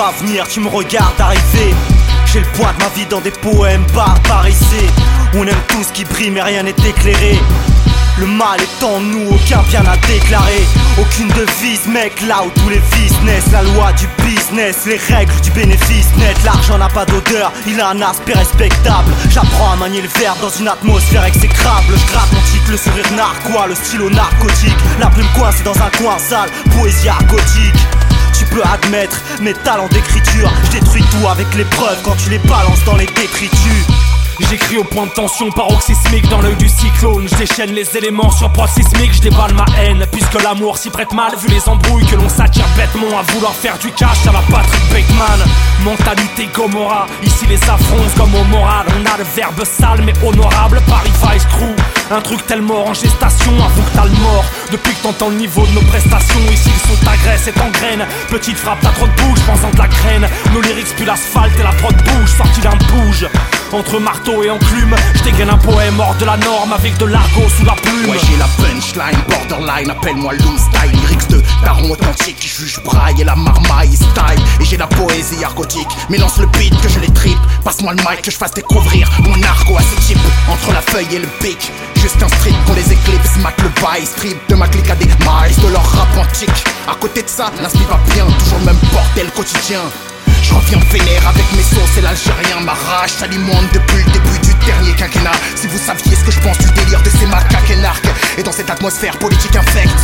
vois venir, tu me regardes arriver. J'ai le poids de ma vie dans des poèmes barbarisés. On aime tout ce qui brille, mais rien n'est éclairé. Le mal est en nous, aucun bien à déclarer. Aucune devise, mec, là où tous les vices naissent. La loi du business, les règles du bénéfice net. L'argent n'a pas d'odeur, il a un aspect respectable. J'apprends à manier le verbe dans une atmosphère exécrable. Je gratte mon titre, le sourire narquois, le stylo narcotique. La plume coincée dans un coin sale, poésie argotique. Peux admettre mes talents d'écriture. Je détruis tout avec les preuves quand tu les balances dans les détritus. J'écris au point de tension paroxysmique dans l'œil du cyclone. Je déchaîne les éléments sur sismique, je déballe ma haine. Puisque l'amour s'y prête mal, vu les embrouilles que l'on s'attire bêtement à vouloir faire du cash à la Patrick Bateman. Mentalité Gomorrah, ici les affronts comme au moral. On a le verbe sale mais honorable, Paris. Un truc tellement en gestation, avoue que t'as le mort. Depuis que t'entends le niveau de nos prestations, ici ils sont ta graisse et graine. Petite frappe, t'as trop de bouche, pensant de la graine. Nos lyrics puis l'asphalte et la prod bouge, sorti d'un bouge. Entre marteau et enclume, je dégaine un poème hors de la norme avec de l'argot sous la plume. Ouais, j'ai la punchline, borderline, appelle-moi loose. De daron authentique qui juge braille et la marmaille style. Et j'ai la poésie argotique, mais lance le beat que je les tripe. Passe-moi le mic que je fasse découvrir mon argot à ce type. Entre la feuille et le pic, juste un strip qu'on les éclipse. Mac le bail, strip de ma clique à des miles de leur rap antique. À côté de ça, l'inspire va bien, toujours le même bordel quotidien. Je reviens vénère avec mes sauces et l'Algérien m'arrache. S'alimente depuis le début du dernier quinquennat. Si vous saviez ce que je pense du délire de ces macaques énarques Et dans cette atmosphère politique infecte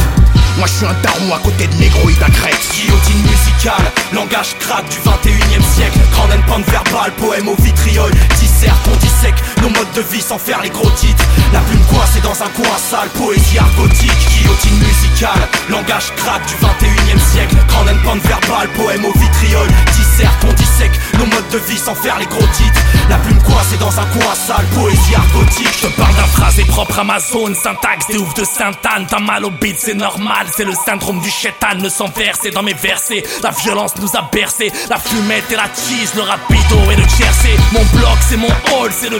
moi je suis un daron à côté de négroïde à crête Guillotine musicale, langage crack du 21 e siècle. Grande pente verbale, poème au vitriol Dissert qu'on dissèque nos modes de vie sans faire les gros titres. La plume coincée dans un coin sale, poésie argotique Guillotine musicale, langage crack du 21 e siècle. Grande pente verbale, poème au vitriol. Dissert qu'on dissèque nos modes de vie sans faire les gros titres. La plume coincée dans un coin sale, poésie argotique. Je parle d'un phrasé propre à syntaxe des ouf de Sainte-Anne. T'as mal au beat, c'est normal c'est le syndrome du chétan, ne s'en verser dans mes versets. La violence nous a bercé, la fumette et la cheese, le rapido et le tiercé. Mon bloc, c'est mon hall, c'est le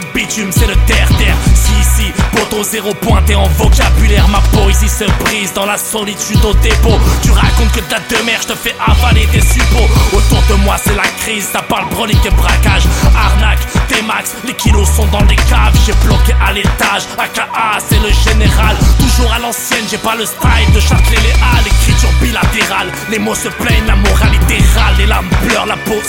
c'est le terre-terre. Si, si, poteau zéro pointé en vocabulaire, ma poésie se brise dans la solitude au dépôt. Tu racontes que ta demeure, je te fais avaler tes suppos. Autour de moi, c'est la crise, ça parle brolique et braquage. Arnaque, T-Max, les kilos sont dans les caves, j'ai bloqué à l'étage. AKA, c'est le général, toujours à l'ancienne, j'ai pas le style de Châtelet l'écriture bilatérale. Les mots se plaignent, la moralité râle. Les lames pleurent, la peau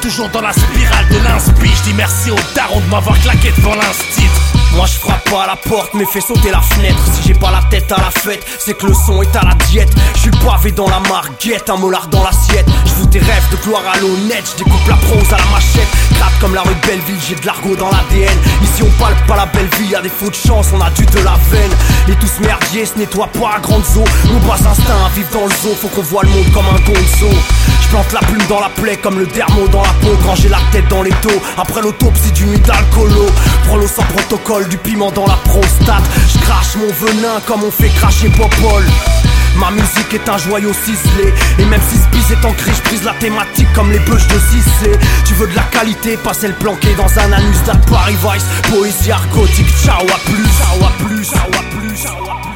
toujours dans la spirale de l'inspi. Je dis merci au daron de m'avoir claqué devant l'instit. Moi je frappe pas à la porte mais fais sauter la fenêtre. Si j'ai pas la tête à la fête c'est que le son est à la diète. Je suis pavé dans la marguette, un molar dans l'assiette. Je vous tes rêves de gloire à l'honnête. Je découpe la prose à la machette Comme la rue de Belleville, j'ai de l'argot dans l'ADN Ici on palpe pas la belle vie, des faux de chance, on a du de la veine. Et tout ce merdier se nettoie pas à grande eaux. Nos bas instincts vivent dans le zoo, faut qu'on voit le monde comme un gonzo. Je plante la plume dans la plaie comme le dermo dans la peau Quand j'ai la tête dans les taux, après l'autopsie du nuit d'alcoolo Prolo sans protocole du piment dans la prostate. Je crache mon venin comme on fait cracher Popol. Ma musique est un joyau ciselé. Et même si ce bis est ancré, je prise la thématique comme les bûches de Cissé. Tu veux de la qualité, pas celle planquée dans un anus d'un Paris Vice. Poésie argotique, ciao à plus, ciao à plus, ciao à plus, ciao à plus.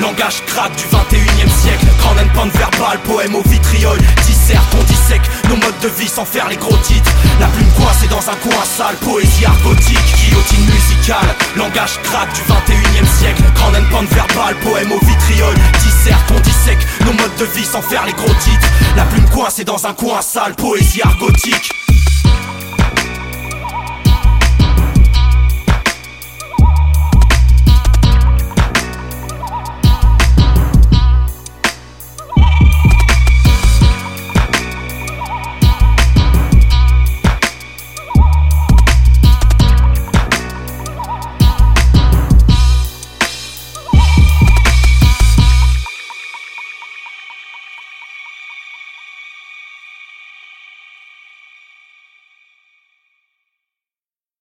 Langage crack du 21 e siècle Grande pente verbale, poème au vitriol Dissert, on dissèque nos modes de vie sans faire les gros titres. La plume coincée dans un coin sale, poésie argotique Guillotine musicale, langage crack du 21 e siècle. Grande pente verbale, poème au vitriol Dissert, on dissèque nos modes de vie sans faire les gros titres. La plume coincée dans un coin sale, poésie argotique